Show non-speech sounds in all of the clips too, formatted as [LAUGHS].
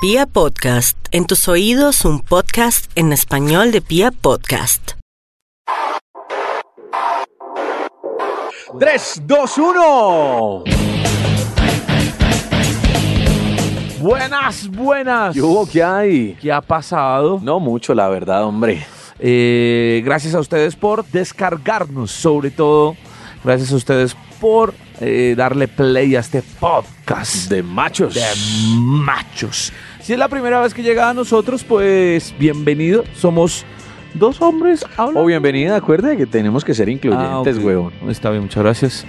Pia Podcast, en tus oídos un podcast en español de Pia Podcast. 3, 2, 1. Buenas, buenas. ¿Qué hubo? ¿Qué hay? ¿Qué ha pasado? No mucho, la verdad, hombre. Eh, gracias a ustedes por descargarnos, sobre todo. Gracias a ustedes por eh, darle play a este podcast De machos. de machos. Si es la primera vez que llega a nosotros, pues bienvenido. Somos dos hombres hablando. O bienvenida, acuerde que tenemos que ser incluyentes, Ah, huevón. Está bien, muchas gracias.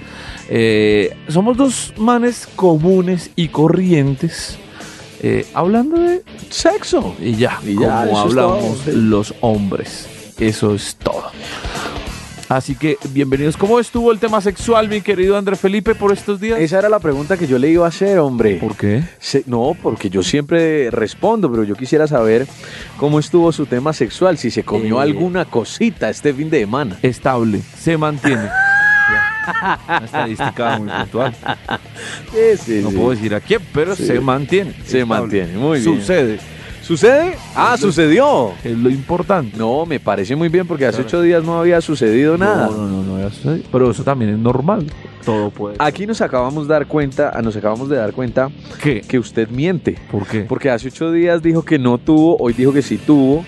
Eh, somos dos manes comunes y corrientes. eh, hablando de Sexo. Y ya, Y ya, como hablamos los hombres. Eso es todo. Así que bienvenidos. ¿Cómo estuvo el tema sexual, mi querido André Felipe, por estos días? Esa era la pregunta que yo le iba a hacer, hombre. ¿Por qué? Se- no, porque yo siempre respondo, pero yo quisiera saber cómo estuvo su tema sexual, si se comió Eh. alguna cosita este fin de semana. Estable, se mantiene. [LAUGHS] Una estadística muy puntual. Sí, sí, No sí. puedo decir a quién, pero se mantiene. Se Estable. mantiene, muy bien. Sucede. ¿Sucede? Ah, Es lo- sucedió. Es lo importante. No, me parece muy bien porque hace Claro. ocho días no había sucedido nada. No, no, no, no había sucedido. Pero eso también es normal. Todo puede. Aquí nos acabamos de dar cuenta, nos acabamos de dar cuenta ¿Qué? que usted miente. ¿Por qué? Porque hace ocho días dijo que no tuvo, hoy dijo que sí tuvo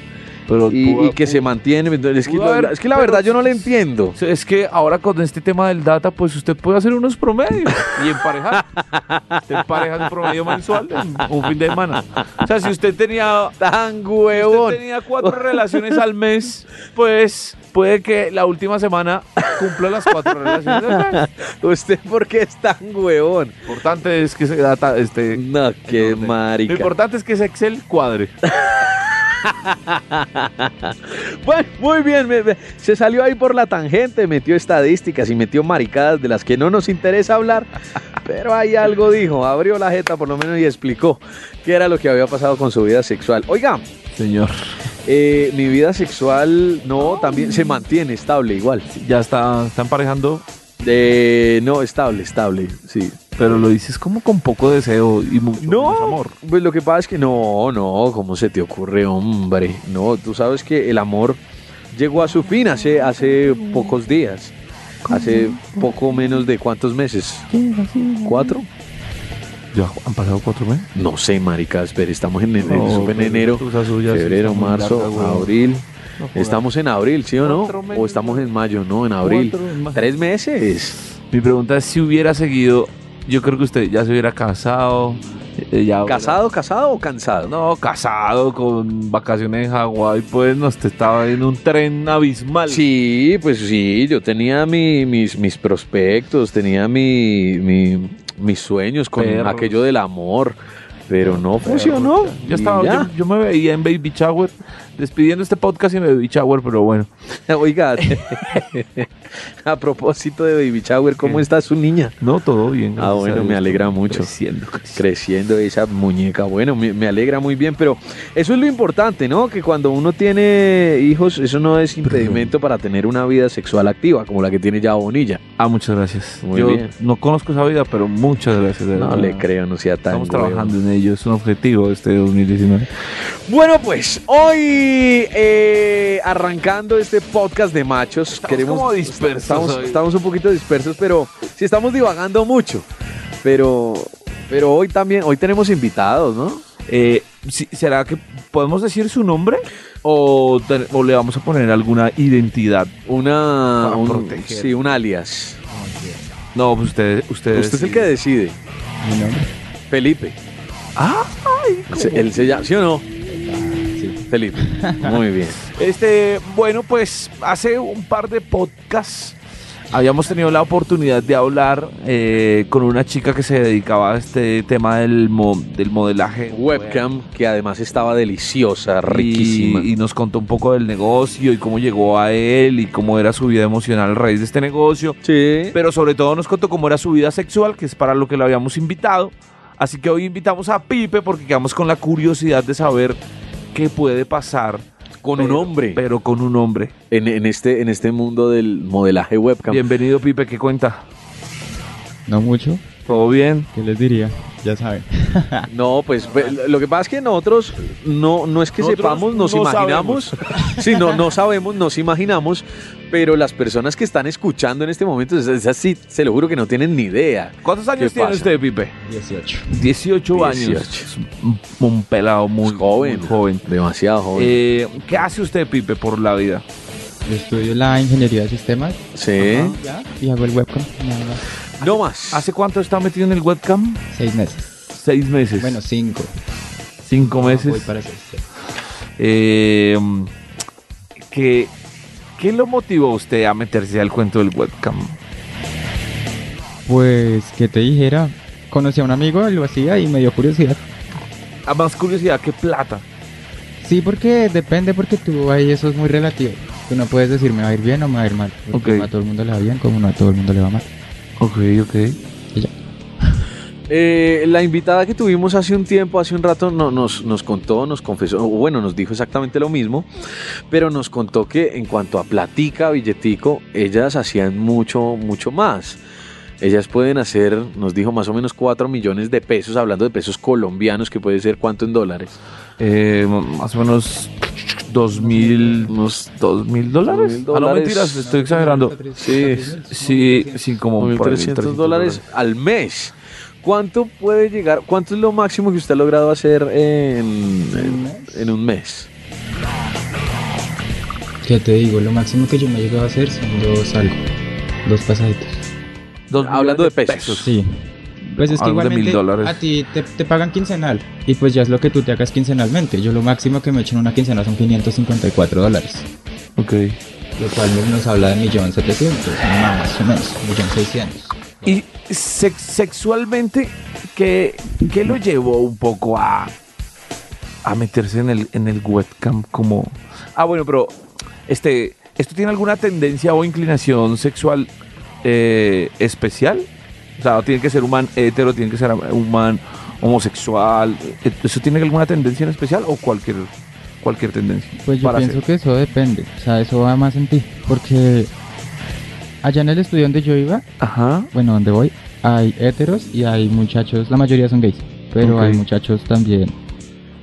Pero y, pudo- y que se mantiene. Es que, haber- es que la verdad yo no le entiendo. Es que ahora con este tema del data, pues usted puede hacer unos promedios y emparejar. Usted empareja un promedio mensual en un fin de semana. O sea, si usted tenía, Tan si huevón. usted tenía cuatro relaciones al mes, pues puede que la última semana cumpla las cuatro relaciones del mes. ¿Usted por qué es tan huevón? Lo importante es que ese data, este, No, qué orden. Lo marica. importante es que ese Excel cuadre. [LAUGHS] Bueno, muy bien, me- me- se salió ahí por la tangente, metió estadísticas y metió maricadas de las que no nos interesa hablar, pero ahí algo dijo, abrió la jeta por lo menos y explicó qué era lo que había pasado con su vida sexual. Oiga, Señor, eh, mi vida sexual no, también se mantiene estable igual. ya está, está emparejando, Eh, no, estable, estable, sí. Pero lo dices como con poco deseo y mucho menos amor. pues lo que pasa es que no, no, ¿cómo se te ocurre, hombre? No, tú sabes que el amor llegó a su fin hace, hace pocos días. Hace poco menos de cuántos meses. ¿Cuatro? Ya han pasado cuatro meses. No sé, marica, espera, estamos en enero, en pero febrero, marzo, larga, abril. No. Estamos en abril, ¿sí o no? O estamos en mayo, no, en abril. Cuatro. Tres meses. Mi pregunta es si hubiera seguido, yo creo que usted ya se hubiera casado. eh, ya hubiera- ¿Casado, casado o cansado? No, casado con vacaciones en Hawái, pues no, usted estaba en un tren abismal. Sí, pues sí, yo tenía mi- mis, mis prospectos, tenía mi, mi- mis sueños con Perros. aquello del amor, pero no funcionó. Yo, estaba, yo, yo me veía en Baby Shower, despidiendo este podcast en Baby Shower, pero bueno. [LAUGHS] Oiga, [LAUGHS] a propósito de Baby Shower, ¿cómo ¿Qué? está su niña? No, todo bien. Ah, bueno, me alegra mucho. Creciendo, creciendo. Creciendo esa muñeca, bueno, me, me alegra muy bien, pero eso es lo importante, ¿no? Que cuando uno tiene hijos, eso no es impedimento para tener una vida sexual activa, como la que tiene ya Bonilla. Ah, muchas gracias. Muy Yo bien. no conozco esa vida, pero muchas gracias. de No le creo, no sea tan Estamos trabajando en ello, es un objetivo este 2019. Bueno, pues hoy eh, arrancando este podcast de machos, Estamos queremos como dispersos Estamos, hoy. estamos un poquito dispersos, pero sí estamos divagando mucho. Pero, pero hoy también, hoy tenemos invitados, ¿no? Eh, ¿Será que podemos decir su nombre? ¿O, te- o le vamos a poner alguna identidad? Una, un, sí, un alias. No, pues usted, usted, Usted es el que decide. ¿Mi nombre? Felipe. Ah, Se- Él se llama, ¿sí o no? Felipe. Muy bien. Este, bueno, pues hace un par de podcasts habíamos tenido la oportunidad de hablar eh, con una chica que se dedicaba a este tema del, mo- del modelaje Webcam, que además estaba deliciosa, y- riquísima. Y, nos contó un poco del negocio y cómo llegó a él y cómo era su vida emocional a raíz de este negocio. sí. Pero sobre todo nos contó cómo era su vida sexual, que es para lo que lo habíamos invitado. Así que hoy invitamos a Pipe porque quedamos con la curiosidad de saber qué puede pasar con pero- un hombre Pero con un hombre. en, en este, en este mundo del modelaje webcam. Bienvenido, Pipe, ¿qué cuenta? No mucho. ¿Todo bien? ¿Qué les diría? Ya saben. [LAUGHS] No, pues lo que pasa es que nosotros no, no es que Nosotros sepamos, nos no imaginamos. [LAUGHS] Sí, no, no sabemos, nos imaginamos, pero las personas que están escuchando en este momento, esas, sí, se lo juro que no tienen ni idea. ¿Cuántos años ¿Qué tiene pasa? usted, Pipe? 18. 18, años. 18. Es un, pelado muy joven, muy joven. demasiado joven. Eh, ¿Qué hace usted, Pipe, por la vida? Yo estudio la ingeniería de sistemas sí, ya, y hago el webcam. nada más. No más. ¿Hace cuánto está metido en el webcam? Seis meses. Seis meses. Bueno, cinco. cinco Voy meses. para seis. sí. Eh, ¿qué, ¿Qué lo motivó a usted a meterse al cuento del webcam? Pues, que te dijera? Conocí a un amigo, lo hacía y me dio curiosidad. A más curiosidad, ¿qué plata? Sí, porque depende, porque tú ahí eso es muy relativo. Tú no puedes decir me va a ir bien o me va a ir mal. Porque a todo el mundo le va bien, como no a todo el mundo le va mal. Ok, ok. Y ya. [LAUGHS] Eh, la invitada que tuvimos hace un tiempo, hace un rato, no- nos, nos contó, nos confesó, o bueno, nos dijo exactamente lo mismo, pero nos contó que en cuanto a platica, billetico, ellas hacían mucho, mucho más. Ellas pueden hacer, nos dijo, más o menos 4 millones de pesos, hablando de pesos colombianos, que puede ser cuánto en dólares. Eh, más o menos dos mil, unos dos mil dólares. Mil Ah, no, mentiras, estoy exagerando. Sí, Sí, sí, como ahí, 1.300 dólares al mes. ¿Cuánto puede llegar? ¿Cuánto es lo máximo que usted ha logrado hacer en, en, en un mes? ¿Qué te digo? Lo máximo que yo me he llegado a hacer son dos algo. Dos pasaditos. Dos Hablando de millones pesos. Sí. Pues es que Algo de mil igualmente dólares. a ti te, te pagan quincenal y pues ya es lo que tú te hagas quincenalmente. Yo lo máximo que me echo en una quincena son 554 dólares. Ok. Lo cual nos habla de 1.700.000, no, más o menos, 1.600.000. Y sex- sexualmente, ¿qué, qué lo llevó un poco a, a meterse en el, en el webcam como... Ah, bueno, pero este, ¿esto tiene alguna tendencia o inclinación sexual eh, especial? O sea, tiene que ser un man hetero, tiene que ser un man homosexual. ¿Eso tiene alguna tendencia en especial o cualquier, cualquier tendencia? Pues yo pienso hacer? que eso depende, o sea, eso va más en ti, porque allá en el estudio donde yo iba, Ajá. bueno, donde voy, hay héteros y hay muchachos, la mayoría son gays, pero hay muchachos también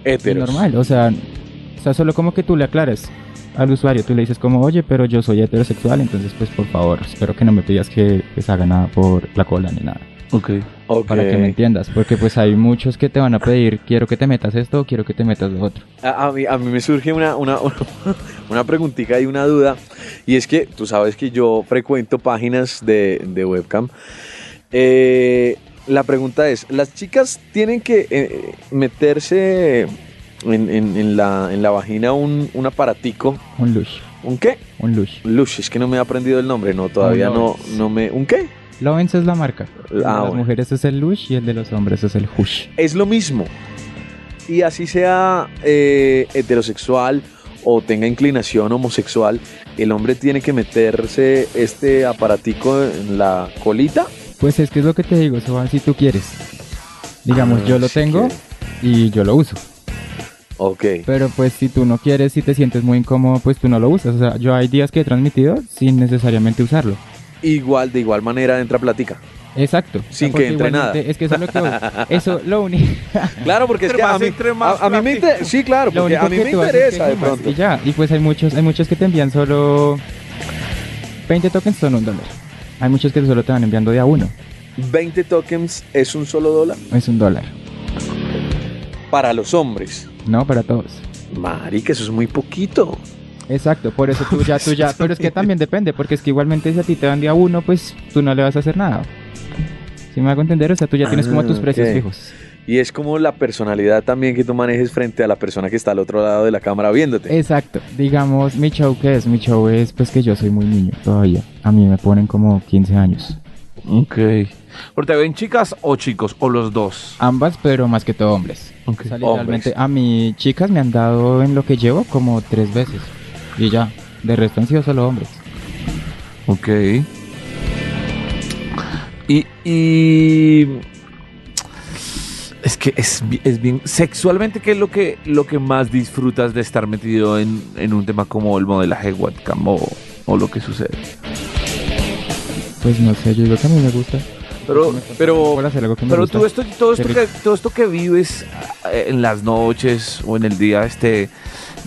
Héteros. normal, o sea, o sea, solo como que tú le aclares al usuario, tú le dices como, oye, pero yo soy heterosexual, entonces pues por favor, espero que no me pidas que les haga nada por la cola ni nada, Ok. Ok. para que me entiendas, porque pues hay muchos que te van a pedir, quiero que te metas esto o quiero que te metas lo otro. A, a mí, a mí me surge una, una, [LAUGHS] una preguntita y una duda. Y es que tú sabes que yo frecuento páginas de, de webcam. Eh, la pregunta es, ¿las chicas tienen que eh, meterse en, en- en la, en la vagina un, un aparatico? Un lush, ¿Un qué? un lush. Lush, es que no me he aprendido el nombre, no, todavía no, no me... ¿Un qué? Lovens es la marca. El de Ah, las bueno. mujeres es el Lush y el de los hombres es el Hush. es lo mismo. Y así sea eh, heterosexual o tenga inclinación homosexual, el hombre tiene que meterse este aparatico en la colita. Pues es que es lo que te digo, va si tú quieres. Digamos, Ah, yo lo si tengo y yo lo uso. Ok. Pero pues si tú no quieres, si te sientes muy incómodo, pues tú no lo usas. O sea, yo hay días que he transmitido sin necesariamente usarlo. Igual, de igual manera entra plática. Exacto. Sin que entre nada. Es que eso es lo que. Eso, lo único. [LAUGHS] Claro, porque es que a mí, a, a mí me plática. inter- Sí, claro, porque a mí me interesa de pronto. Y ya. Y pues hay muchos, hay muchos que te envían solo 20 tokens son un dólar. Hay muchos que solo te van enviando de a uno. 20 tokens es un solo dólar Es un dólar. para los hombres. No para todos. Marica, eso es muy poquito. Exacto, por eso tú ya, tú ya, pero es que también depende, porque es que igualmente si a ti te dan día uno, pues tú no le vas a hacer nada. ¿Sí me hago entender? O sea, tú ya tienes como Ah, tus precios fijos. Y es como la personalidad también que tú manejes frente a la persona que está al otro lado de la cámara viéndote. Exacto, digamos, mi show, ¿qué es? Mi show es pues que yo soy muy niño todavía. A mí me ponen como 15 años. Ok. ¿Pero te ven chicas o chicos? ¿O los dos? Ambas, pero más que todo hombres. Ok. O sea, literalmente, a mí chicas me han dado en lo que llevo como tres veces. Y ya, de resto han sido solo hombres. Ok. Y, y es que es, es bien. Sexualmente, ¿qué es lo que, lo que más disfrutas de estar metido en, en un tema como el modelaje webcam o, o lo que sucede? Pues no sé, yo digo que a mí me gusta. Pero, pero, pero tú esto, todo esto que, todo esto que vives eh, en las noches o en el día, este,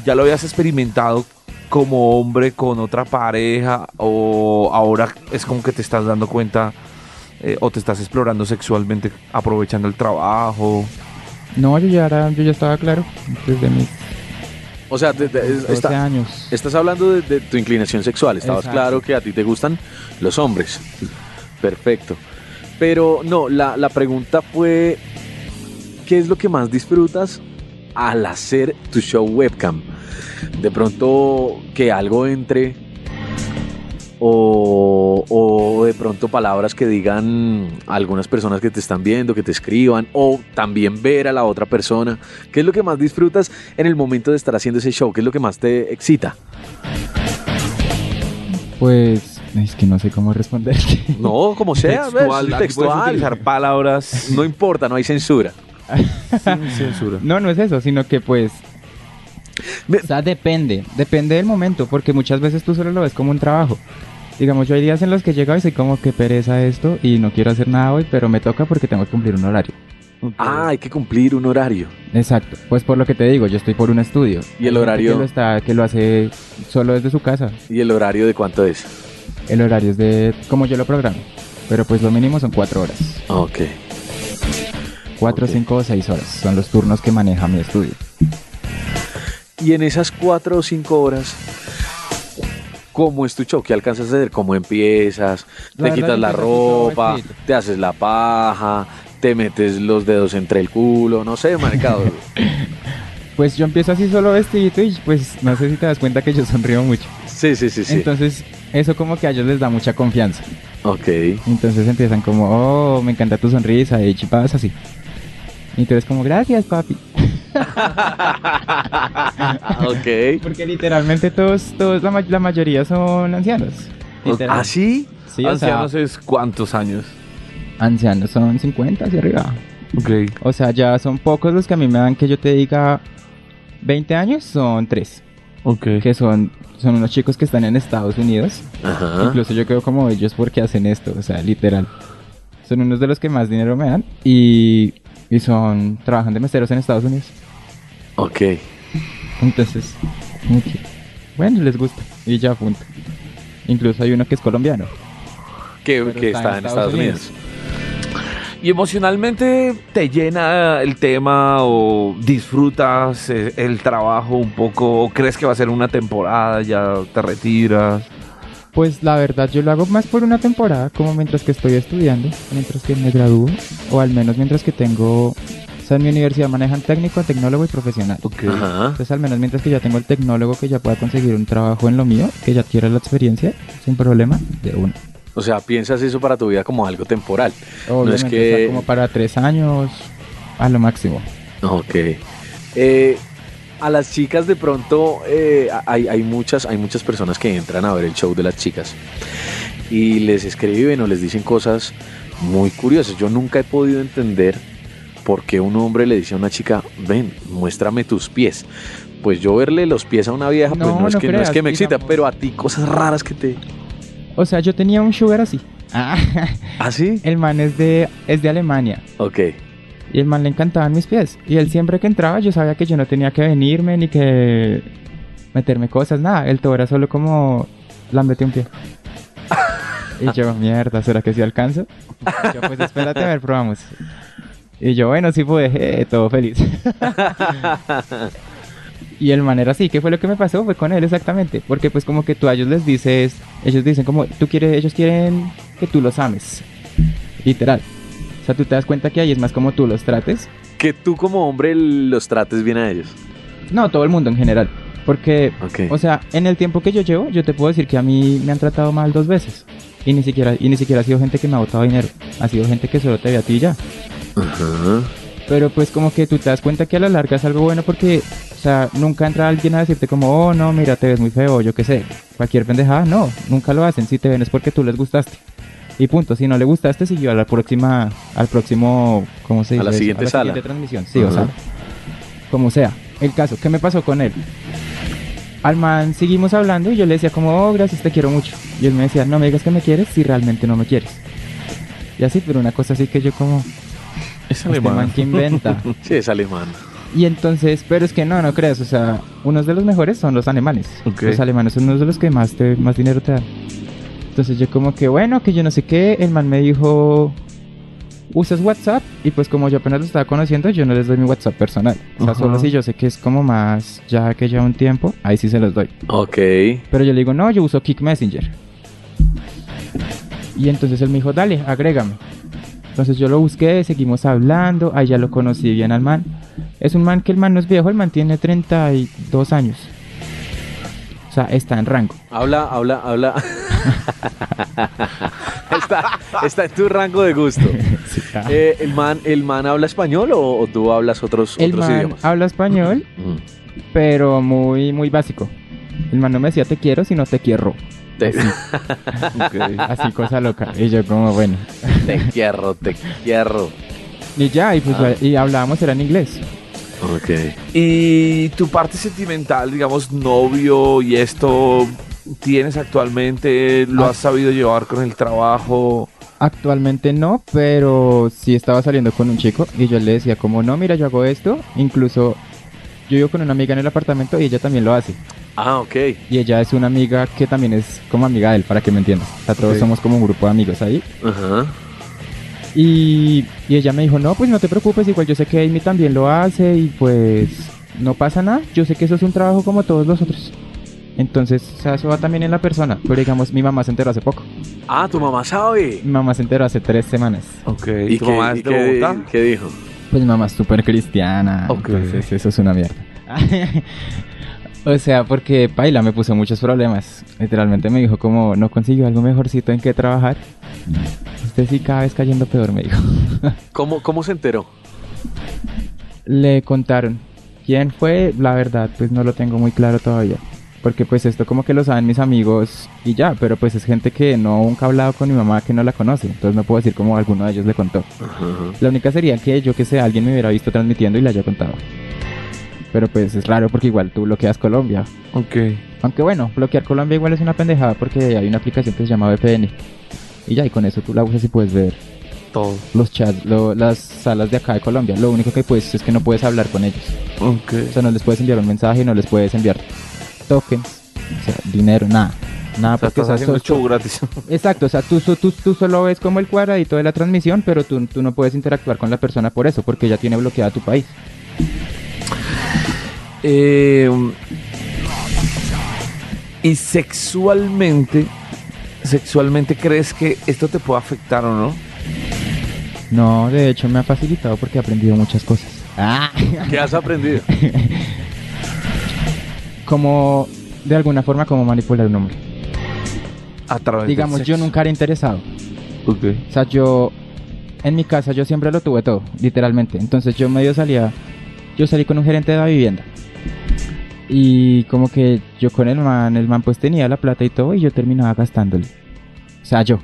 ya lo habías experimentado como hombre con otra pareja o ahora es como que te estás dando cuenta eh, o te estás explorando sexualmente aprovechando el trabajo. No, yo ya, era, yo ya estaba claro desde mis O sea, te- te- 12 está- años. estás hablando de, de tu inclinación sexual. Estabas Exacto. claro que a ti te gustan los hombres. Perfecto. Pero no, la, la pregunta fue, ¿qué es lo que más disfrutas al hacer tu show webcam? De pronto que algo entre o, o de pronto palabras que digan algunas personas que te están viendo, que te escriban, o también ver a la otra persona. ¿Qué es lo que más disfrutas en el momento de estar haciendo ese show? ¿Qué es lo que más te excita? Pues es que no sé cómo responderte. No, como sea. Textual, textual. utilizar palabras No importa, no hay censura. sin censura. No, no es eso, sino que pues... O sea, depende, depende del momento, porque muchas veces tú solo lo ves como un trabajo. Digamos, yo hay días en los que llego y soy como que pereza esto y no quiero hacer nada hoy, pero me toca porque tengo que cumplir un horario. Ah, hay que cumplir un horario. Exacto, pues por lo que te digo, yo estoy por un estudio. ¿Y el horario? Que lo, está, que lo hace solo desde su casa. ¿Y el horario de cuánto es? El horario es de como yo lo programo, pero pues lo mínimo son cuatro horas. Ok. Cuatro, Ok. cinco o seis horas son los turnos que maneja mi estudio. Y en esas cuatro o cinco horas, ¿cómo es tu show? ¿Qué alcanzas a hacer? ¿Cómo empiezas? La ¿Te quitas la ropa? ¿Te haces la paja? ¿Te metes los dedos entre el culo? No sé, marcado. [LAUGHS] Pues yo empiezo así solo vestidito y pues no sé si te das cuenta que yo sonrío mucho. sí, sí, sí, sí. Entonces eso como que a ellos les da mucha confianza. ok. Entonces empiezan como, oh, me encanta tu sonrisa y chipadas así. Y tú eres como, gracias papi. [LAUGHS] ok. Porque literalmente todos, todos la, ma- la mayoría son ancianos. ¿Ah, sí? Sí, o sea, Ancianos es cuántos años. ancianos son 50 hacia arriba. Ok. O sea, ya son pocos los que a mí me dan que yo te diga 20 años, son tres. Ok. Que son, son unos chicos que están en Estados Unidos. Ajá. Incluso yo quedo como ellos porque hacen esto, o sea, literal. Son unos de los que más dinero me dan y, y son, trabajan de meseros en Estados Unidos. Ok. Entonces, bueno, les gusta y ya punto. Incluso hay uno que es colombiano. Que, que está, en Estados Unidos. ¿Y emocionalmente te llena el tema o disfrutas eh, el trabajo un poco? ¿O crees que va a ser una temporada, ya te retiras? Pues la verdad yo lo hago más por una temporada, como mientras que estoy estudiando, mientras que me gradúo, o al menos mientras que tengo, o sea, en mi universidad manejan técnico, tecnólogo y profesional. Ok. Ajá. Entonces al menos mientras que ya tengo el tecnólogo que ya pueda conseguir un trabajo en lo mío, que ya quiera la experiencia, sin problema, de uno. O sea, piensas eso para tu vida como algo temporal. Obviamente, que- o sea, como para tres años a lo máximo. Ok. Eh, a las chicas de pronto eh, hay, hay, muchas, hay muchas personas que entran a ver el show de las chicas y les escriben o les dicen cosas muy curiosas. Yo nunca he podido entender por qué un hombre le dice a una chica, ven, muéstrame tus pies. Pues yo verle los pies a una vieja, pues No, no es, no que, no es que me excita, pero a ti cosas raras que te... O sea, yo tenía un sugar así. [LAUGHS] ¿Ah, sí? el man es de, es de Alemania. Ok. Y el man le encantaban mis pies. Y él siempre que entraba yo sabía que yo no tenía que venirme ni que meterme cosas, nada. El todo era solo como lámbete un pie. y yo, [LAUGHS] mierda, ¿será que sí alcanzo? Y yo, pues espérate a ver, probamos. Y yo, bueno, sí pude, eh, todo feliz. y el man era así, ¿qué fue lo que me pasó? Fue con él exactamente. Porque pues como que tú a ellos les dices, ellos dicen como, tú quieres, ellos quieren que tú los ames. Literal. O sea, tú te das cuenta que ahí es más como tú los trates. Que tú como hombre los trates bien a ellos. No, todo el mundo en general. Porque, o sea, en el tiempo que yo llevo, yo te puedo decir que a mí me han tratado mal dos veces. Y ni siquiera, y ni siquiera ha sido gente que me ha botado dinero. Ha sido gente que solo te ve a ti y ya. Ajá. Pero pues como que tú te das cuenta que a la larga es algo bueno porque, o sea, nunca entra alguien a decirte como, oh, no, mira, te ves muy feo, o yo qué sé. Cualquier pendejada, no, nunca lo hacen. Si te ven es porque tú les gustaste. Y punto, si no le gustaste, siguió a la próxima, al próximo, ¿cómo se A dice? la eso? siguiente sala. siguiente transmisión, sí, o sea, como sea. El caso, ¿qué me pasó con él? Al man seguimos hablando y yo le decía como, oh, gracias, te quiero mucho. Y él me decía, no me digas que me quieres si realmente no me quieres. Y así, pero una cosa así que yo como... Es Este man que inventa. [LAUGHS] Sí, es alemán. Y entonces, pero es que no, no creas, o sea, unos de los mejores son los alemanes. Los alemanes son unos de los que más, te, más dinero te dan. Entonces yo como que, bueno, que yo no sé qué, el man me dijo, usas WhatsApp y pues como yo apenas lo estaba conociendo, yo no les doy mi WhatsApp personal. O sea, Ajá. solo si yo sé que es como más, ya que lleva un tiempo, ahí sí se los doy. Ok. Pero yo le digo, no, yo uso Kick Messenger. Y entonces él me dijo, dale, agrégame. Entonces yo lo busqué, seguimos hablando, ahí ya lo conocí bien al man. Es un man que el man no es viejo, el man tiene 32 años. O sea, está en rango. Habla, habla, habla. [LAUGHS] [LAUGHS] está, está en tu rango de gusto. Eh, ¿el, man, ¿El man habla español o, o tú hablas otros, el otros man idiomas? habla español, Mm. pero muy, muy básico. El man no me decía te quiero, sino te quiero. Te, Así [LAUGHS] cosa loca. Y yo como, bueno. te quiero, te quiero. Y ya, y pues Ah. y hablábamos, era en inglés. Ok. Y tu parte sentimental, digamos, novio y esto, ¿tienes actualmente? ¿Lo has sabido llevar con el trabajo? Actualmente no, pero sí estaba saliendo con un chico y yo le decía como, no, mira, yo hago esto. Incluso yo vivo con una amiga en el apartamento y ella también lo hace. Ah, ok. Y ella es una amiga que también es como amiga de él, para que me entiendas. O sea, todos somos como un grupo de amigos ahí. Ajá. Y, y ella me dijo, no, pues no te preocupes, igual yo sé que Amy también lo hace y pues no pasa nada. Yo sé que eso es un trabajo como todos los otros. Entonces, o sea, eso va también en la persona. Pero digamos, mi mamá se enteró hace poco. Ah, tu mamá sabe. Mi mamá se enteró hace tres semanas. Ok. ¿Y, tu qué, mamá y es de qué- Bogotá? qué dijo? Pues mi mamá es súper cristiana. Ok. Entonces eso es una mierda. [LAUGHS] o sea, porque Paila me puso muchos problemas. Literalmente me dijo como no consiguió algo mejorcito en que trabajar. Usted sí cada vez cayendo peor, me dijo. [LAUGHS] ¿Cómo, ¿Cómo se enteró? Le contaron. ¿Quién fue? La verdad, pues no lo tengo muy claro todavía. Porque pues esto como que lo saben mis amigos y ya, pero pues es gente que no nunca ha hablado con mi mamá que no la conoce. Entonces no puedo decir como alguno de ellos le contó. Ajá. La única sería que yo que sé, alguien me hubiera visto transmitiendo y le haya contado. Pero pues es raro porque igual tú bloqueas Colombia. Ok. Aunque bueno, bloquear Colombia igual es una pendejada porque hay una aplicación que se llama VPN. Y ya, y con eso tú la usas y puedes ver Todo. los chats, lo- las salas de acá de Colombia. Lo único que puedes es que no puedes hablar con ellos. Ok. O sea, no les puedes enviar un mensaje, no les puedes enviar tokens, o sea, dinero, nada. Nada, O sea, porque estás haciendo so- show gratis. [LAUGHS] Exacto, o sea, tú, tú, tú solo ves como el cuadradito de la transmisión, pero tú, tú no puedes interactuar con la persona por eso, porque ya tiene bloqueada tu país. Eh, y sexualmente, sexualmente crees que esto te puede afectar o no? No, de hecho me ha facilitado porque he aprendido muchas cosas. Ah. ¿Qué has aprendido? [LAUGHS] como, de alguna forma, como manipular un hombre. A través del Digamos, yo sexo. nunca era interesado. Ok. O sea, yo, en mi casa, yo siempre lo tuve todo, literalmente. Entonces yo medio salía, yo salí con un gerente de la vivienda. Y como que yo con el man, el man pues tenía la plata y todo y yo terminaba gastándole. O sea, yo.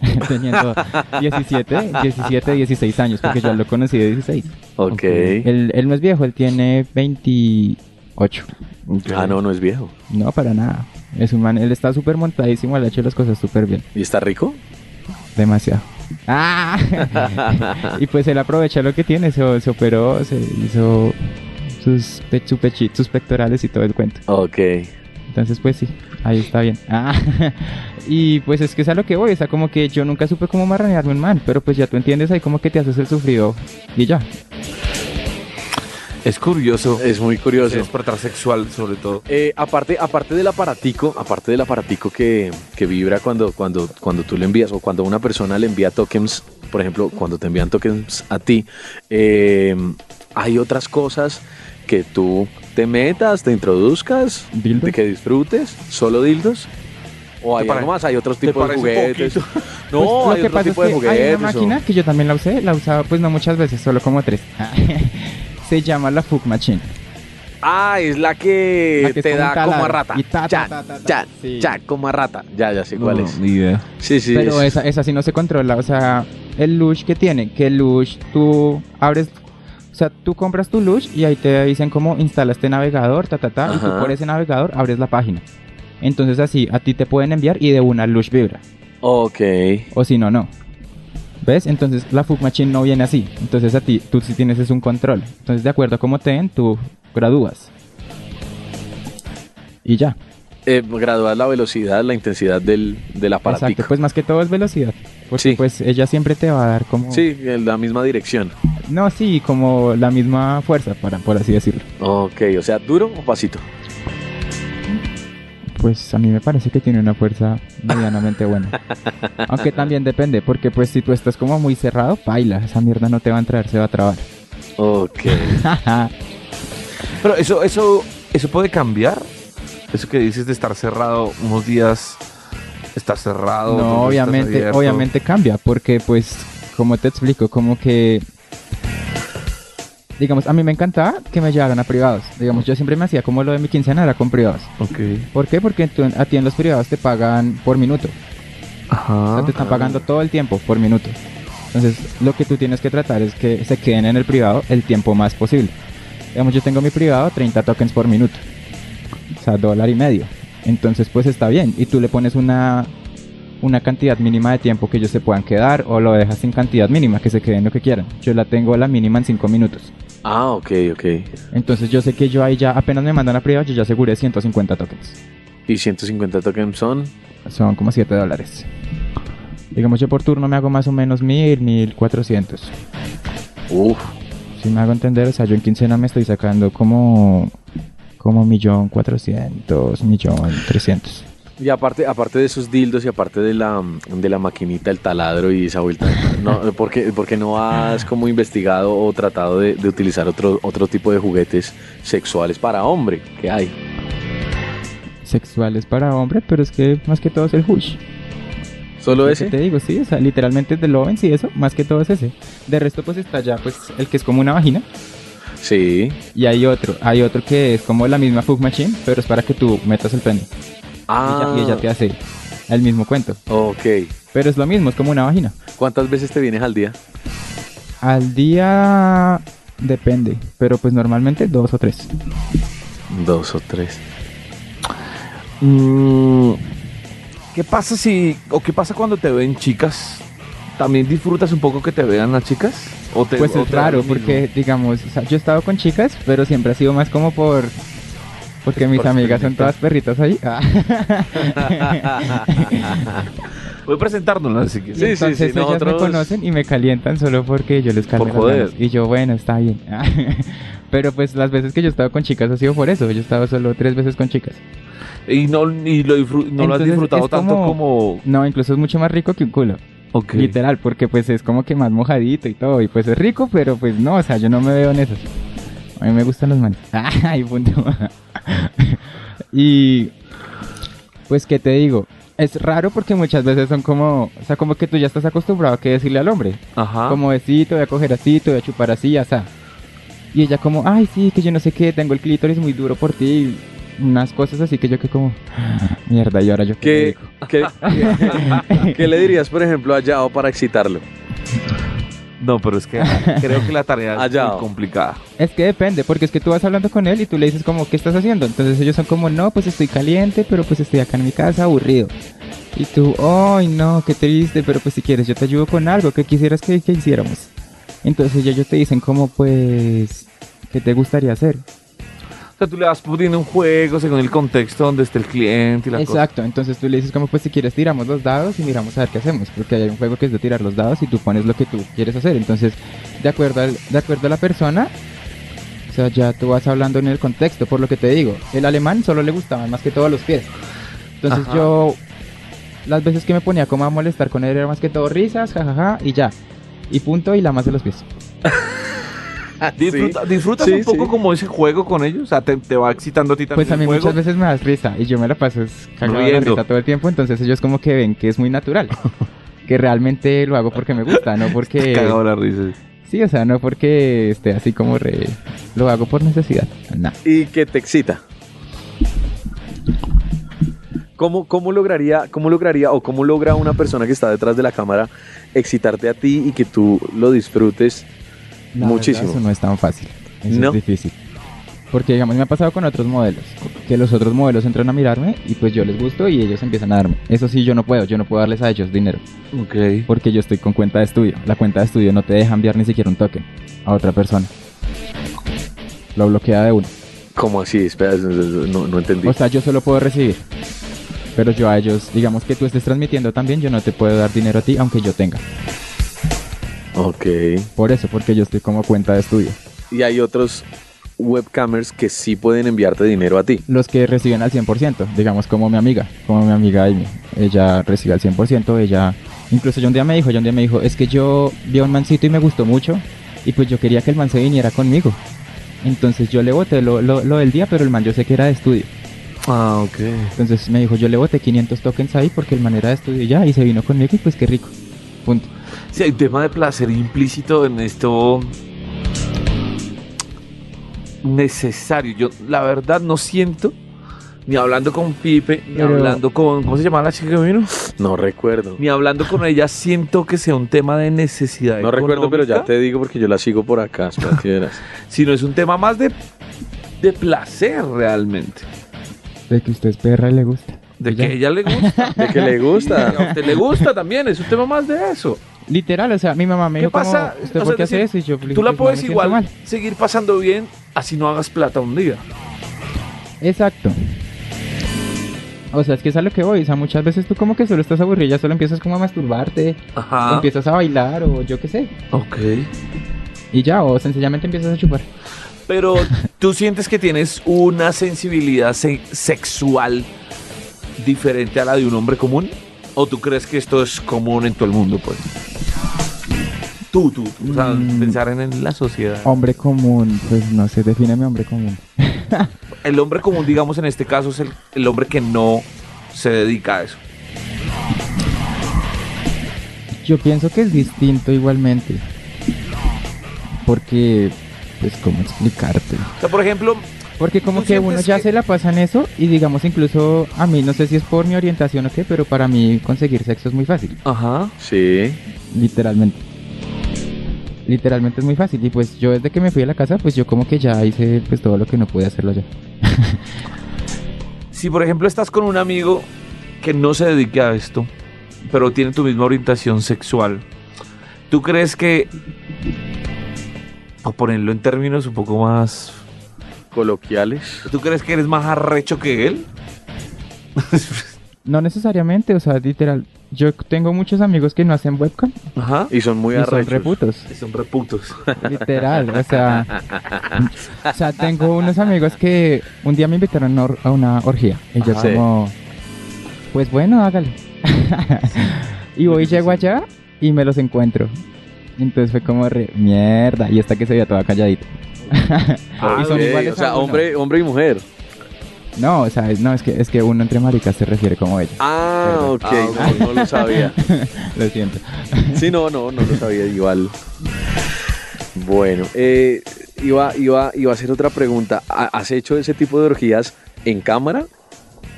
[LAUGHS] Teniendo 17, 17, 16 años, porque yo lo conocí de 16. Ok. Él, él no es viejo, él tiene 28. Ok. Ah, no, no es viejo. No, para nada. Es un man, él está súper montadísimo, él ha hecho las cosas súper bien. ¿Y está rico? Demasiado. ¡Ah! [LAUGHS] y pues él aprovecha lo que tiene, se, se operó, se hizo sus, pe- su pechi- sus pectorales y todo el cuento. Ok. Entonces, pues sí, ahí está bien. Ah, [LAUGHS] y pues es que es a lo que voy, o sea, como que yo nunca supe cómo marranearme un man, pero pues ya tú entiendes ahí como que te haces el sufrido y ya. Es curioso. Es muy curioso. Es despertar sexual, sobre todo. Eh, aparte, aparte del aparatico, aparte del aparatico que, que vibra cuando, cuando, cuando tú le envías o cuando una persona le envía tokens, por ejemplo, cuando te envían tokens a ti, eh, hay otras cosas que tú te metas, te introduzcas, ¿Dildos? de que disfrutes, solo dildos. O hay ¿Te algo más, hay otros tipos de juguetes. poquito? [LAUGHS] No, Pues, hay otro tipo de hay juguetes. una o- máquina que yo también la usé, la usaba pues no muchas veces, solo como tres. [LAUGHS] Se llama la Fug Machine. Ah, es la que, La que es te da como a rata. Ya, ya, ya, como a rata. Ya, ya sé cuál No, es. Ni idea. Sí, sí. Pero es- esa, esa sí no se controla, o sea, el lush que tiene, que el lush tú abres, o sea, tú compras tu lush y ahí te dicen cómo instala este navegador, ta, ta, ta, y tú por ese navegador abres la página. Entonces así, a ti te pueden enviar y de una lush vibra, Ok. o si no, no. ¿Ves? Entonces la Fug Machine no viene así. Entonces a ti, tú sí tienes es un control. Entonces de acuerdo a cómo te den, tú gradúas. Y ya. Eh, graduar la velocidad, la intensidad del, del aparatico. Exacto. Pues más que todo es velocidad. Porque Sí. pues ella siempre te va a dar como... Sí, en la misma dirección. No, sí, como la misma fuerza, para, por así decirlo. Ok, o sea, duro o pasito. Pues a mí me parece que tiene una fuerza medianamente buena. [LAUGHS] Aunque también depende, porque pues si tú estás como muy cerrado, baila, esa mierda no te va a entrar, se va a trabar. Ok. [LAUGHS] Pero eso, eso, eso puede cambiar. Eso que dices de estar cerrado unos días, estar cerrado. no, obviamente, obviamente cambia, porque pues, como te explico, como que... Digamos, a mí me encantaba que me llevaran a privados. Digamos, yo siempre me hacía como lo de mi quincena era con privados. Ok. ¿Por qué? Porque tú- a ti en los privados te pagan por minuto. O Ajá. sea, te están pagando todo el tiempo por minuto. Entonces, lo que tú tienes que tratar es que se queden en el privado el tiempo más posible. Digamos, yo tengo mi privado 30 tokens por minuto. O sea, dólar y medio. Entonces, pues está bien. Y tú le pones una, una cantidad mínima de tiempo que ellos se puedan quedar o lo dejas sin cantidad mínima, que se queden lo que quieran. Yo la tengo la mínima en 5 minutos. Ah, ok, ok. Entonces, yo sé que yo ahí ya, apenas me mandan a privado, yo ya aseguré 150 tokens. Y 150 tokens son. Son como 7 dólares. Digamos, yo por turno me hago más o menos 1000, 1400. Uf. Si me hago entender, o sea, yo en quincena me estoy sacando como como millón cuatrocientos, millón trescientos. Y aparte, aparte de esos dildos y aparte de la, de la maquinita, el taladro y esa vuelta, no, [LAUGHS] ¿por, qué, por qué no has como investigado o tratado de, de utilizar otro, otro tipo de juguetes sexuales para hombre que hay? Sexuales para hombre, pero es que más que todo es el hush. ¿Solo ese? te digo, sí, o sea, literalmente de Lovens y eso, más que todo es ese. De resto, pues está ya, pues, el que es como una vagina. Sí. Y hay otro, hay otro que es como la misma Fug Machine, pero es para que tú metas el pene. Ah, Y, ella te hace el mismo cuento. ok. Pero es lo mismo, es como una vagina. ¿Cuántas veces te vienes al día? Al día depende, pero pues normalmente dos o tres. Dos o tres. Mm, ¿Qué pasa si, o qué pasa cuando te ven chicas? ¿También disfrutas un poco que te vean las chicas? ¿O te- Pues o es te raro porque, digamos, o sea, yo he estado con chicas, pero siempre ha sido más como por... Porque mis Por amigas son todas perritas ahí. Ah. [LAUGHS] Voy a presentárnoslas así que Y Sí, sí, entonces sí, ellas nosotros- me conocen y me calientan solo porque yo les calmo Por joder. Y yo, bueno, está bien. [LAUGHS] pero pues las veces que yo he estado con chicas ha sido por eso. Yo he estado solo tres veces con chicas. Y no, y lo, no lo has Entonces, disfrutado tanto como- como... No, incluso es mucho más rico que un culo. Ok. Literal, porque pues es como que más mojadito y todo. Y pues es rico, pero pues no, o sea, yo no me veo en eso. A mí me gustan los manes. [LAUGHS] Ay, punto. [LAUGHS] y pues, ¿qué te digo? Es raro porque muchas veces son como, o sea, como que tú ya estás acostumbrado a que decirle al hombre. Ajá. Como decir, te voy a coger así, te voy a chupar así, así. Y ella como, ay, sí, que yo no sé qué, tengo el clítoris muy duro por ti. Unas cosas así que yo que como, mierda, y ahora yo qué ¿Qué, qué, qué- [LAUGHS] qué le dirías, por ejemplo, a Yao para excitarlo? No, pero es que [LAUGHS] creo que la tarea es Allá. muy complicada. Es que depende, porque es que tú vas hablando con él y tú le dices como, ¿qué estás haciendo? Entonces ellos son como, no, pues estoy caliente, pero pues estoy acá en mi casa aburrido. Y tú, ay, no, qué triste, pero pues si quieres yo te ayudo con algo, que quisieras que, que hiciéramos? Entonces ellos te dicen como, pues, ¿qué te gustaría hacer? O sea, tú le vas poniendo un juego según el contexto donde esté el cliente y la cosa. Exacto, entonces tú le dices como, pues si quieres tiramos los dados y miramos a ver qué hacemos, porque hay un juego que es de tirar los dados y tú pones lo que tú quieres hacer. Entonces, de acuerdo, al, de acuerdo a la persona, o sea, ya tú vas hablando en el contexto, por lo que te digo. El alemán solo le gustaban más que todo los pies. Entonces Ajá. yo, las veces que me ponía como a molestar con él era más que todo risas, jajaja, y ya. Y punto, y la más de los pies. [LAUGHS] [LAUGHS] Disfruta- ¿Disfrutas Sí, un poco sí. como ese juego con ellos? O sea, te, te va excitando a ti también Pues a mí el juego? muchas veces me das risa y yo me la paso cagado de risa todo el tiempo, entonces ellos como que ven que es muy natural. [LAUGHS] que realmente lo hago porque me gusta, no [LAUGHS] porque... Cagado la risa. Sí, o sea, no porque esté así como re... Lo hago por necesidad. No. Y que te excita. ¿Cómo, cómo, lograría, ¿Cómo lograría o cómo logra una persona que está detrás de la cámara excitarte a ti y que tú lo disfrutes La muchísimo? verdad, eso no es tan fácil. Eso ¿No? es difícil. Porque, digamos, me ha pasado con otros modelos. Que los otros modelos entran a mirarme y pues yo les gusto y ellos empiezan a darme. Eso sí, yo no puedo. Yo no puedo darles a ellos dinero. Ok. Porque yo estoy con cuenta de estudio. La cuenta de estudio no te deja enviar ni siquiera un token a otra persona. Lo bloquea de uno. ¿Cómo así? Espera, no, no entendí. O sea, yo solo puedo recibir. Pero yo a ellos, digamos que tú estés transmitiendo también, yo no te puedo dar dinero a ti, aunque yo tenga. Ok. Por eso, porque yo estoy como cuenta de estudio. Y hay otros webcamers que sí pueden enviarte dinero a ti. Los que reciben al 100%, digamos como mi amiga, como mi amiga Amy. Ella recibe al 100%, ella... Incluso yo un día me dijo, yo un día me dijo, es que yo vi a un mancito y me gustó mucho y pues yo quería que el man se viniera conmigo. Entonces yo le boté lo, lo, lo del día, pero el man yo sé que era de estudio. Ah, ok. Entonces me dijo, yo le boté 500 tokens ahí porque el man era de estudio ya y se vino conmigo y pues qué rico. Punto. Sí, hay un tema de placer implícito en esto necesario. Yo, la verdad, no siento, ni hablando con Pipe, ni Pero- hablando con. ¿Cómo se llama la chica que vino? No recuerdo. Ni hablando con ella, siento que sea un tema de necesidad. No recuerdo, pero ya te digo porque yo la sigo por acá. que verás. [LAUGHS] Sino es un tema más de, de placer realmente. De que usted es perra y le gusta. De que ya. a ella le gusta. De que le gusta. [LAUGHS] a usted le gusta también, es un tema más de eso. Literal, o sea, mi mamá me ¿Qué dijo como, pasa? ¿usted O por sea, qué es hace decir, eso? Y yo le Tú la "Pues, puedes igual mal". seguir pasando bien, así no hagas plata un día. Exacto. O sea, es que es a lo que voy. O sea, muchas veces tú como que solo estás aburrido, ya solo empiezas como a masturbarte, Ajá. empiezas a bailar, o yo qué sé. Ok. Y ya, o sencillamente empiezas a chupar. Pero [LAUGHS] tú sientes que tienes una sensibilidad se- sexual diferente a la de un hombre común? ¿O tú crees que esto es común en todo el mundo, pues? Tú, tú, tú. O sea, Mm. pensar en, en la sociedad. Hombre común, pues no sé, defíneme hombre común. [LAUGHS] El hombre común, digamos, en este caso es el, el hombre que no se dedica a eso. Yo pienso que es distinto igualmente. Porque, pues, ¿cómo explicarte? O sea, por ejemplo, Porque como ¿Tú que uno ya que- se la pasa en eso y digamos incluso a mí, no sé si es por mi orientación o qué, pero para mí conseguir sexo es muy fácil, ajá. Sí. literalmente. Literalmente es muy fácil y pues yo desde que me fui a la casa pues yo como que ya hice pues todo lo que no pude hacerlo ya. Si por ejemplo estás con un amigo que no se dedica a esto, pero tiene tu misma orientación sexual, ¿tú crees que, para ponerlo en términos un poco más, Coloquiales. ¿tú crees que eres más arrecho que él? No necesariamente, o sea, literal, yo tengo muchos amigos que no hacen webcam Ajá. Y son muy y son reputos. Son reputos. [LAUGHS] Literal, o sea, o sea, tengo unos amigos que un día me invitaron a una orgía. Y yo Ajá. Sí. como, pues bueno, hágale. [LAUGHS] y voy y llego allá y me los encuentro. Entonces fue como re, mierda. Y hasta que se veía toda calladita. Ah, [LAUGHS] y son iguales o sea, a uno. hombre, hombre y mujer. No, o sea, es- no, es que, es que uno entre maricas se refiere como ella. Ah, Perdón. ok, Ah, No, no lo sabía. [LAUGHS] Lo siento. Sí, no, no, no lo sabía igual. Bueno, eh, iba, iba, iba a hacer otra pregunta. ¿Ha- ¿Has hecho ese tipo de orgías en cámara?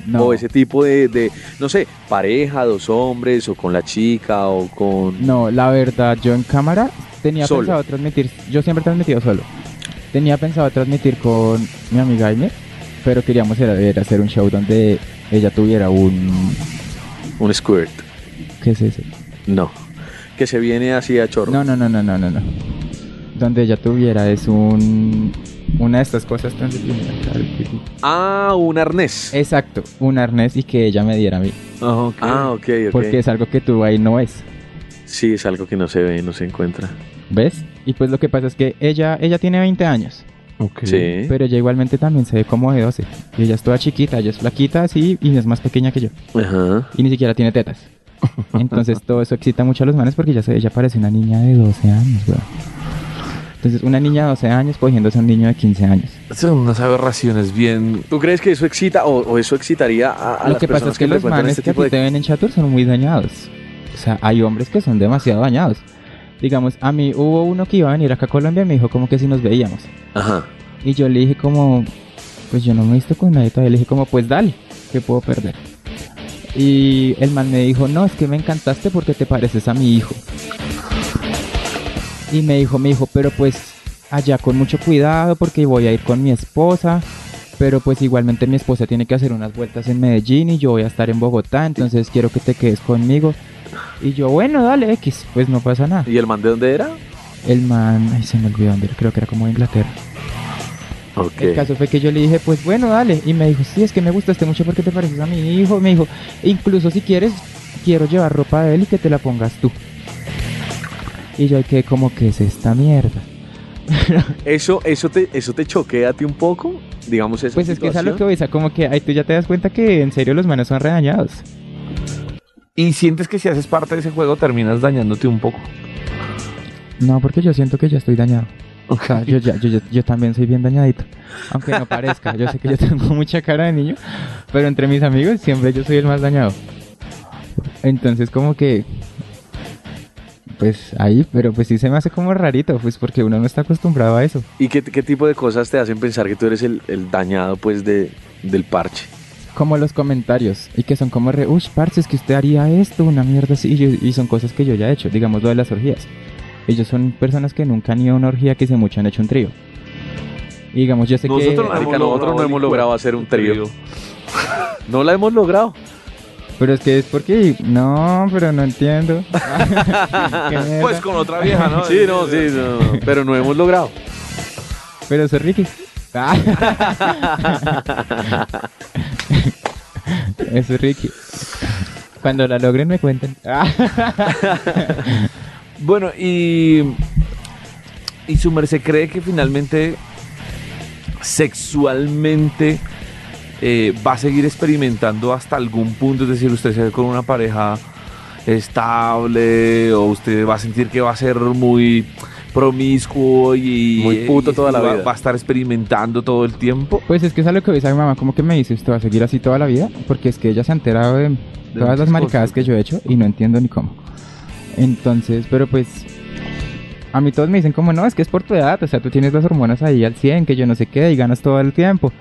No, O ese tipo de, de, no sé, pareja, dos hombres, o con la chica, o con... no, la verdad, yo en cámara tenía Solo. pensado transmitir, yo siempre he transmitido solo. Tenía pensado transmitir con mi amiga Aime, pero queríamos era, era hacer un show donde ella tuviera un... Un squirt. ¿Qué es eso? No. Que se viene así a chorro. No, no, no, no, no, no, no. Donde ella tuviera es un... Una de estas cosas tan Ah, un arnés. Exacto, un arnés y que ella me diera a mí. Ah, ok, ok. Porque es algo que tú ahí no ves. Sí, es algo que no se ve, no se encuentra. ¿Ves? Y pues lo que pasa es que ella, ella tiene 20 años. Sí. Pero ella igualmente también se ve como de 12. Y ella es toda chiquita, ella es flaquita así y es más pequeña que yo. Ajá. Y ni siquiera tiene tetas. [LAUGHS] Entonces todo eso excita mucho a los manes porque ya se, ella parece una niña de 12 años, weón. Entonces una niña de 12 años cogiéndose a un niño de 15 años. Son unas aberraciones bien... ¿Tú crees que eso excita o, o eso excitaría a, a Lo las que pasa es que, los manes este que a te ven en Chatur son muy dañados. O sea, hay hombres que son demasiado dañados. Digamos, a mí hubo uno que iba a venir acá a Colombia y me dijo como que si nos veíamos. Ajá. Y yo le dije como, pues yo no me he visto con nadie todavía. Le dije como, pues dale, que puedo perder. Y el man me dijo, no, es que me encantaste porque te pareces a mi hijo. Y me dijo, me dijo, pero pues allá con mucho cuidado porque voy a ir con mi esposa. Pero pues igualmente mi esposa tiene que hacer unas vueltas en Medellín y yo voy a estar en Bogotá, entonces quiero que te quedes conmigo. Y yo, bueno, dale X, pues no pasa nada. ¿Y el man de dónde era? El man, ay, se me olvidó dónde, era, creo que era como de Inglaterra. Ok. El caso fue que yo le dije, pues bueno, dale. Y me dijo, sí, es que me gustaste mucho porque te pareces a mi hijo. Me dijo, incluso si quieres, quiero llevar ropa de él y que te la pongas tú. Y yo quedé como, que es esta mierda? [LAUGHS] ¿Eso, eso, te, ¿Eso te choquea a ti un poco? Digamos esa Pues es que es a lo que sea, como que ahí tú ya te das cuenta que en serio los manos son redañados. Y sientes que si haces parte de ese juego terminas dañándote un poco. No, porque yo siento que ya estoy dañado. O sea, yo, ya, yo, yo, yo también soy bien dañadito. Aunque no [LAUGHS] parezca. Yo sé que yo tengo mucha cara de niño. Pero entre mis amigos siempre yo soy el más dañado. Entonces como que... Pues ahí, pero pues sí se me hace como rarito. Pues porque uno no está acostumbrado a eso. ¿Y qué, qué tipo de cosas te hacen pensar que tú eres el, el dañado pues de, del parche? Como los comentarios. Y que son como re... Uy, parce, es que usted haría esto, una mierda así. Y, yo- y son cosas que yo ya he hecho. Digamos lo de las orgías. Ellos son personas que nunca han ido a una orgía que se mucho han hecho un trío. Y digamos, yo sé que... Nosotros, marica, nosotros no hemos logrado hacer un trío. No la hemos logrado. Pero es que es porque... No, pero no entiendo. [LAUGHS] Pues con otra vieja, ¿no? Sí, no, sí, no, pero no hemos logrado. Pero soy Ricky. [LAUGHS] Es Ricky. Cuando la logren me cuenten. Ah. [LAUGHS] Bueno, y. Y su merced cree que finalmente sexualmente eh, va a seguir experimentando hasta algún punto. Es decir, usted se ve con una pareja estable o usted va a sentir que va a ser muy promiscuo y Muy puto y toda la va, vida. va a estar experimentando todo el tiempo. Pues es que es a lo que dice mi mamá, como que me dice, ¿usted va a seguir así toda la vida? Porque es que ella se ha enterado de todas las maricadas cosas. que yo he hecho y no entiendo ni cómo. Entonces, pero pues... A mí todos me dicen como, no, es que es por tu edad, o sea, tú tienes las hormonas ahí al 100, que yo no sé qué, y ganas todo el tiempo.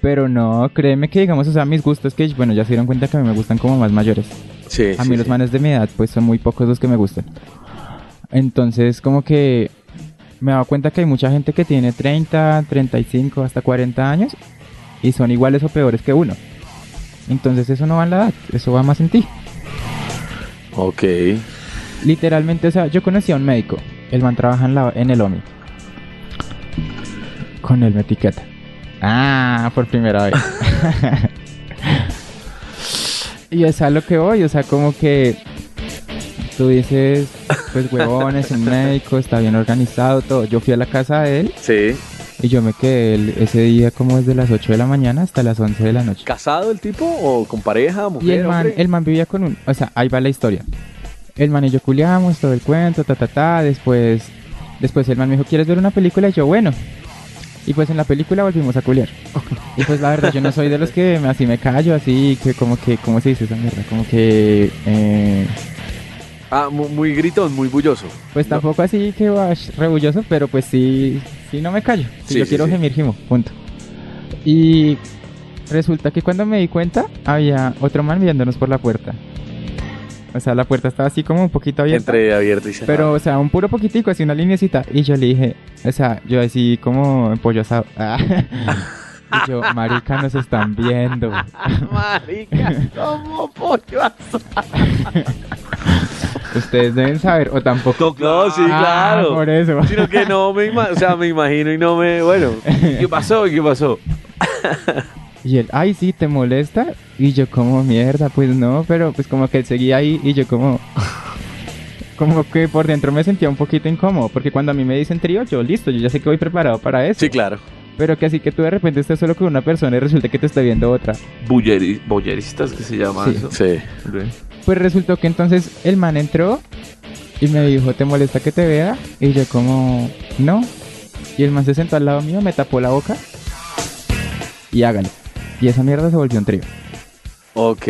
Pero no, créeme que digamos, o sea, mis gustos que, bueno, ya se dieron cuenta que a mí me gustan como más mayores. Sí, A sí, mí los sí. manes de mi edad, pues son muy pocos los que me gustan. Entonces, como que me he dado cuenta que hay mucha gente que tiene 30, 35, hasta 40 años y son iguales o peores que uno. Entonces, eso no va en la edad, eso va más en ti. Ok. Literalmente, o sea, yo conocí a un médico. El man trabaja en, la, en el OMI. Con él me etiqueta. Ah, por primera vez. [LAUGHS] [LAUGHS] y es a lo que voy, o sea, como que tú dices, pues huevón, es un médico, está bien organizado, todo. Yo fui a la casa de él Sí. y yo me quedé el- ese día como desde las 8 de la mañana hasta las 11 de la noche. ¿Casado el tipo o con pareja, mujer, Y el man, hombre? el man vivía con un... O sea, ahí va la historia. El man y yo culiamos, todo el cuento, ta, ta, ta. Después, después el man me dijo, ¿quieres ver una película? Y yo, bueno. Y pues en la película volvimos a culiar. Y pues la verdad, yo no soy de los que me- así me callo, así que como que... ¿Cómo se dice esa mierda? Como que... eh, Ah, mu- muy gritón, muy bulloso. pues No. tampoco así que wash, rebulloso, pero pues sí, sí no me callo. Si Sí, yo sí, quiero sí. gemir, gimo, punto. Y resulta que cuando me di cuenta, había otro man viéndonos por la puerta. O sea, la puerta estaba así como un poquito abierta. Entre abierto y cerrado. Pero, o sea, un puro poquitico, así una linecita. Y yo le dije, o sea, yo así como en pollo asado. [LAUGHS] Ah. y yo, marica, nos están viendo. [LAUGHS] Marica, como pollo asado. [LAUGHS] Ustedes deben saber, o tampoco. No, sí, Ah, claro. por eso. Sino que no me imagino, o sea, me imagino y no me, bueno. ¿Qué pasó? ¿Qué pasó? Y él, ay, sí, ¿te molesta? Y yo como, mierda, pues no, pero pues como que él seguía ahí y yo como... [LAUGHS] Como que por dentro me sentía un poquito incómodo, porque cuando a mí me dicen trío, yo listo, yo ya sé que voy preparado para eso. Sí, claro. Pero que así que tú de repente estés solo con una persona y resulta que te está viendo otra. Bulleri- Bolleristas que se llama Sí. eso. Sí. Pues resultó que entonces el man entró y me dijo, ¿te molesta que te vea? Y yo como, no. Y el man se sentó al lado mío, me tapó la boca y hágale. Y esa mierda se volvió un trío. Ok,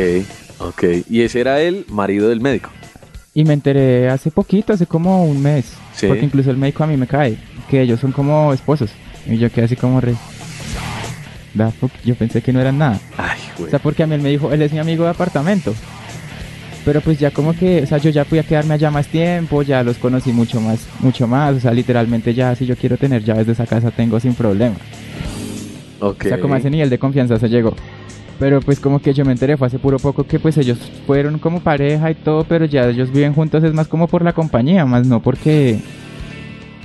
ok. Y ese era el marido del médico. Y me enteré hace poquito, hace como un mes. Sí. Porque incluso el médico a mí me cae. Que ellos son como esposos. Y yo quedé así como re. Yo pensé que no eran nada. Ay, O güey. sea, porque a mí él me dijo, él es mi amigo de apartamento. Pero pues ya como que, o sea, yo ya fui a quedarme allá más tiempo, ya los conocí mucho más, mucho más. O sea, literalmente ya si yo quiero tener llaves de esa casa tengo sin problema. Ok. O sea, como a ese nivel de confianza se llegó. Pero pues como que yo me enteré fue hace puro poco que pues ellos fueron como pareja y todo, pero ya ellos viven juntos es más como por la compañía, más no porque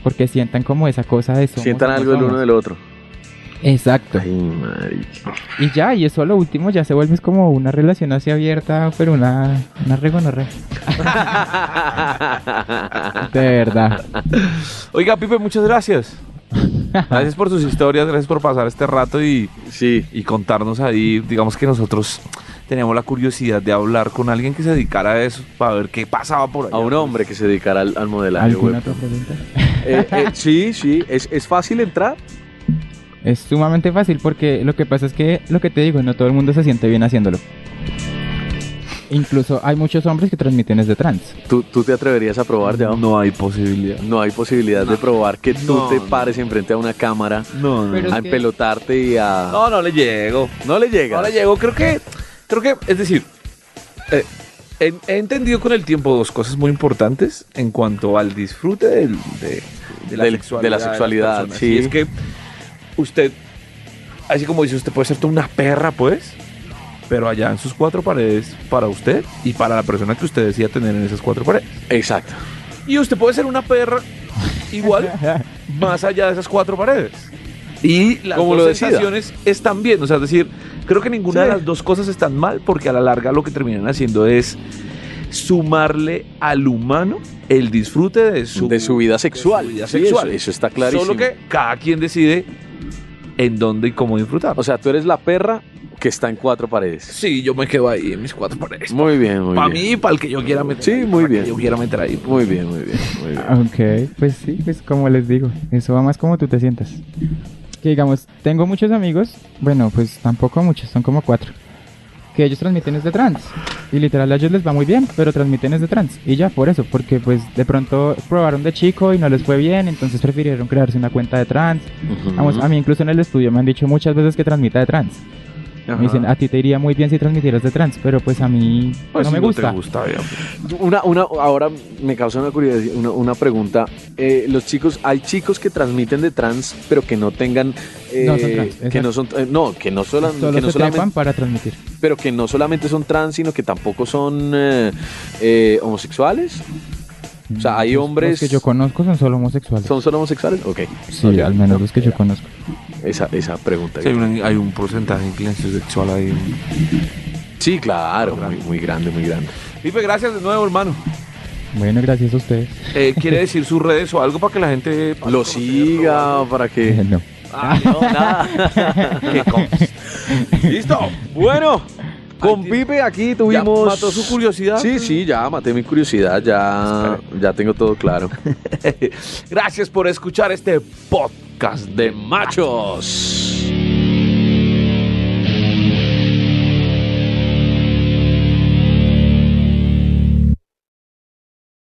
porque sientan como esa cosa de somos, Sientan algo el uno del otro. Exacto. Ay, marica. Y ya, y eso a lo último ya se vuelve es como una relación así abierta, pero una una regonorrea. [LAUGHS] De verdad. Oiga, Pipe, muchas gracias. Gracias por sus historias, gracias por pasar este rato y, Sí. y contarnos ahí. Digamos que nosotros teníamos la curiosidad de hablar con alguien que se dedicara a eso para ver qué pasaba por ahí. A un hombre que se dedicara al, al modelaje ¿Alguna web. otra pregunta? Eh, eh, sí, sí. ¿Es, ¿Es fácil entrar? Es sumamente fácil porque lo que pasa es que, lo que te digo, no todo el mundo se siente bien haciéndolo. Incluso hay muchos hombres que transmiten desde trans. ¿Tú, tú te atreverías a probar ya? No hay posibilidad. No hay posibilidad de probar que tú No, te no. pares enfrente a una cámara No, no. A es que- empelotarte y a... No, no le llego. No le llega. No le llego. Creo que, creo que, es decir, eh, he, he entendido con el tiempo dos cosas muy importantes en cuanto al disfrute del- de, de la Del- sexualidad. de la sexualidad, personas. sí. Y es que usted, así como dice, usted puede ser toda una perra, pues, pero allá en sus cuatro paredes para usted y para la persona que usted decía tener en esas cuatro paredes. Exacto. Y usted puede ser una perra igual [LAUGHS] más allá de esas cuatro paredes. Y las Como dos lo decida. sensaciones están bien. O sea, es decir, creo que ninguna Sí. de las dos cosas están mal porque a la larga lo que terminan haciendo es sumarle al humano el disfrute de su, de su vida sexual. de su vida Sí, sexual. Eso, eso está clarísimo. Solo que cada quien decide en dónde y cómo disfrutar. O sea, tú eres la perra que está en cuatro paredes. sí, yo me quedo ahí en mis cuatro paredes. Muy bien, muy Para bien. mí y para el que yo quiera meter. Sí, ahí, muy para bien. Que yo quiera meter ahí. Muy bien, muy bien, muy bien. Ok, pues sí, pues como les digo, eso va más como tú te sientas. Que digamos, tengo muchos amigos, bueno, pues tampoco muchos, son como cuatro, que ellos transmiten es de trans. Y literal a ellos les va muy bien, pero transmiten es de trans. Y ya, por eso, porque pues de pronto probaron de chico y no les fue bien, entonces prefirieron crearse una cuenta de trans. Vamos, a mí incluso en el estudio me han dicho muchas veces que transmita de trans. Ajá. Me dicen, a ti te iría muy bien si transmitieras de trans, pero pues a mí Pues no si me te gusta. gusta, bien. Una, una, ahora me causa una curiosidad, una, una pregunta. Eh, los chicos, hay chicos que transmiten de trans, pero que no tengan, eh, No son trans, que no son, eh, no, que no, sola- Solo que no se solamente, para transmitir. pero que no solamente son trans, sino que tampoco son eh, eh, homosexuales. O sea, hay Los- hombres, Los que yo conozco son solo homosexuales. son solo homosexuales. Ok, Sí, al menos los que yo conozco. esa, esa pregunta. Sí, hay, un, hay un porcentaje de inclinación sexual ahí. Sí, claro, muy, muy grande, muy grande. Pipe, gracias de nuevo, hermano. Bueno, gracias a ustedes. Eh, ¿Quiere [LAUGHS] decir sus redes o algo para que la gente Lo siga para que. [LAUGHS] no. Ah, no, nada. [LAUGHS] Listo. Bueno, con Pipe aquí ¿Ya tuvimos. mató su curiosidad? Sí, sí, ya maté mi curiosidad, ya, ya tengo todo claro. [LAUGHS] Gracias por escuchar este podcast De machos.